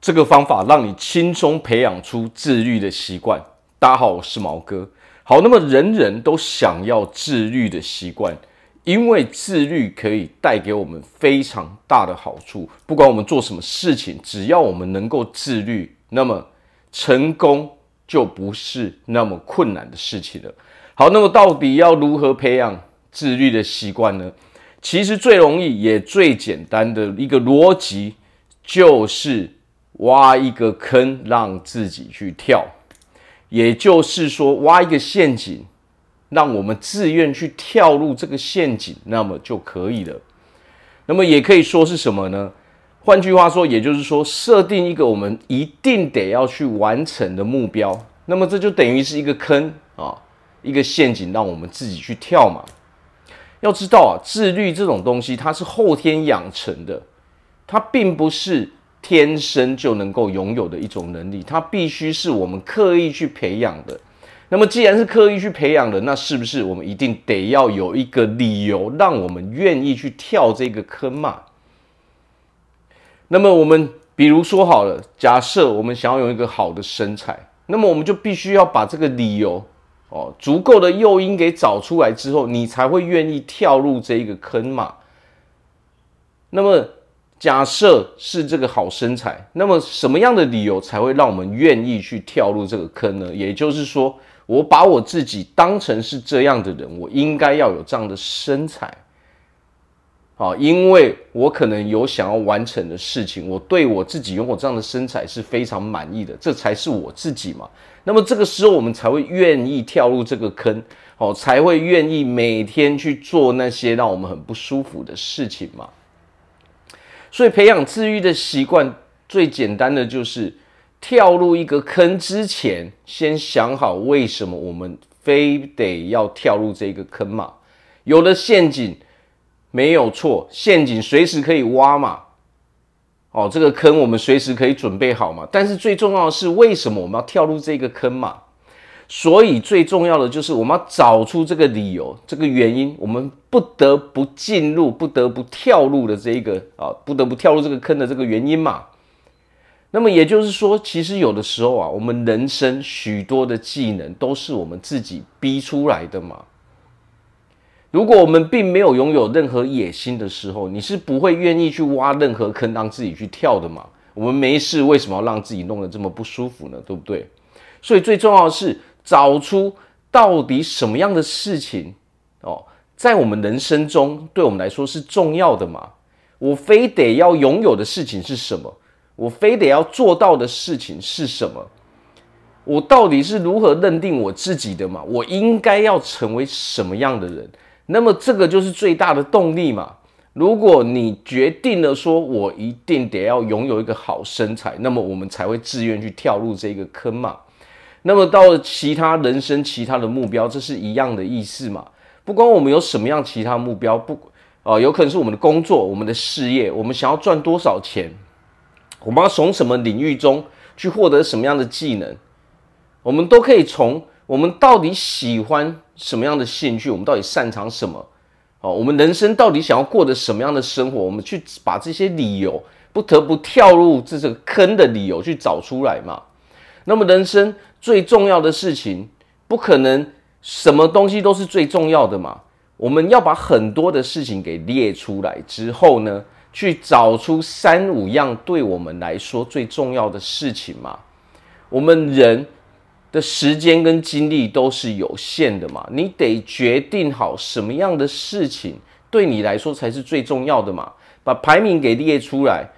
这个方法让你轻松培养出自律的习惯。大家好，我是毛哥。好，那么人人都想要自律的习惯，因为自律可以带给我们非常大的好处。不管我们做什么事情，只要我们能够自律，那么成功就不是那么困难的事情了。好，那么到底要如何培养自律的习惯呢？其实最容易也最简单的一个逻辑就是。挖一个坑让自己去跳，也就是说，挖一个陷阱，让我们自愿去跳入这个陷阱，那么就可以了。那么也可以说是什么呢？换句话说，也就是说，设定一个我们一定得要去完成的目标，那么这就等于是一个坑啊，一个陷阱，让我们自己去跳嘛。要知道啊，自律这种东西，它是后天养成的，它并不是。天生就能够拥有的一种能力，它必须是我们刻意去培养的。那么，既然是刻意去培养的，那是不是我们一定得要有一个理由，让我们愿意去跳这个坑嘛？那么，我们比如说好了，假设我们想要有一个好的身材，那么我们就必须要把这个理由哦，足够的诱因给找出来之后，你才会愿意跳入这一个坑嘛。那么。假设是这个好身材，那么什么样的理由才会让我们愿意去跳入这个坑呢？也就是说，我把我自己当成是这样的人，我应该要有这样的身材，好，因为我可能有想要完成的事情，我对我自己拥有这样的身材是非常满意的，这才是我自己嘛。那么这个时候，我们才会愿意跳入这个坑，哦，才会愿意每天去做那些让我们很不舒服的事情嘛。所以，培养自愈的习惯最简单的就是跳入一个坑之前，先想好为什么我们非得要跳入这个坑嘛。有了陷阱没有错，陷阱随时可以挖嘛。哦，这个坑我们随时可以准备好嘛。但是最重要的是，为什么我们要跳入这个坑嘛？所以最重要的就是我们要找出这个理由、这个原因，我们不得不进入、不得不跳入的这一个啊，不得不跳入这个坑的这个原因嘛。那么也就是说，其实有的时候啊，我们人生许多的技能都是我们自己逼出来的嘛。如果我们并没有拥有任何野心的时候，你是不会愿意去挖任何坑让自己去跳的嘛。我们没事，为什么要让自己弄得这么不舒服呢？对不对？所以最重要的是。找出到底什么样的事情哦，在我们人生中对我们来说是重要的嘛？我非得要拥有的事情是什么？我非得要做到的事情是什么？我到底是如何认定我自己的嘛？我应该要成为什么样的人？那么这个就是最大的动力嘛。如果你决定了说，我一定得要拥有一个好身材，那么我们才会自愿去跳入这个坑嘛。那么到了其他人生其他的目标，这是一样的意思嘛？不管我们有什么样其他目标，不，哦、呃，有可能是我们的工作、我们的事业，我们想要赚多少钱，我们要从什么领域中去获得什么样的技能，我们都可以从我们到底喜欢什么样的兴趣，我们到底擅长什么，哦，我们人生到底想要过的什么样的生活，我们去把这些理由，不得不跳入这个坑的理由去找出来嘛。那么人生最重要的事情，不可能什么东西都是最重要的嘛。我们要把很多的事情给列出来之后呢，去找出三五样对我们来说最重要的事情嘛。我们人的时间跟精力都是有限的嘛，你得决定好什么样的事情对你来说才是最重要的嘛。把排名给列出来。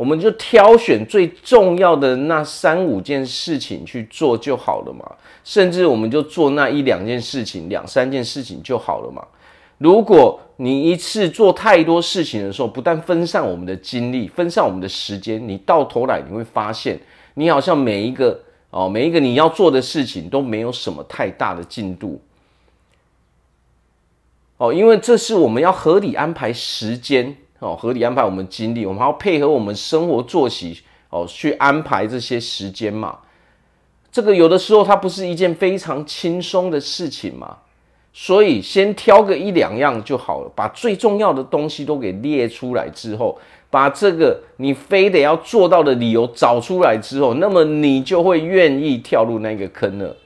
我们就挑选最重要的那三五件事情去做就好了嘛，甚至我们就做那一两件事情、两三件事情就好了嘛。如果你一次做太多事情的时候，不但分散我们的精力、分散我们的时间，你到头来你会发现，你好像每一个哦，每一个你要做的事情都没有什么太大的进度哦，因为这是我们要合理安排时间。哦，合理安排我们精力，我们还要配合我们生活作息哦，去安排这些时间嘛。这个有的时候它不是一件非常轻松的事情嘛，所以先挑个一两样就好了，把最重要的东西都给列出来之后，把这个你非得要做到的理由找出来之后，那么你就会愿意跳入那个坑了。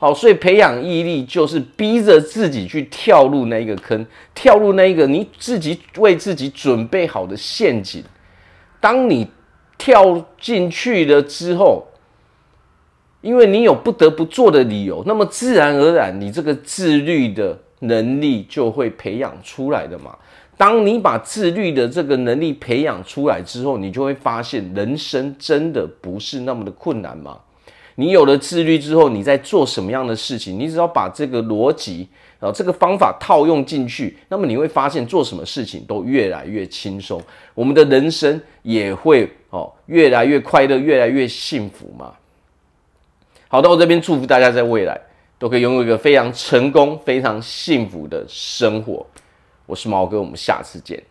好，所以培养毅力就是逼着自己去跳入那一个坑，跳入那一个你自己为自己准备好的陷阱。当你跳进去了之后，因为你有不得不做的理由，那么自然而然你这个自律的能力就会培养出来的嘛。当你把自律的这个能力培养出来之后，你就会发现人生真的不是那么的困难嘛。你有了自律之后，你在做什么样的事情，你只要把这个逻辑啊，这个方法套用进去，那么你会发现做什么事情都越来越轻松，我们的人生也会哦越来越快乐，越来越幸福嘛。好的，我这边祝福大家在未来都可以拥有一个非常成功、非常幸福的生活。我是毛哥，我们下次见。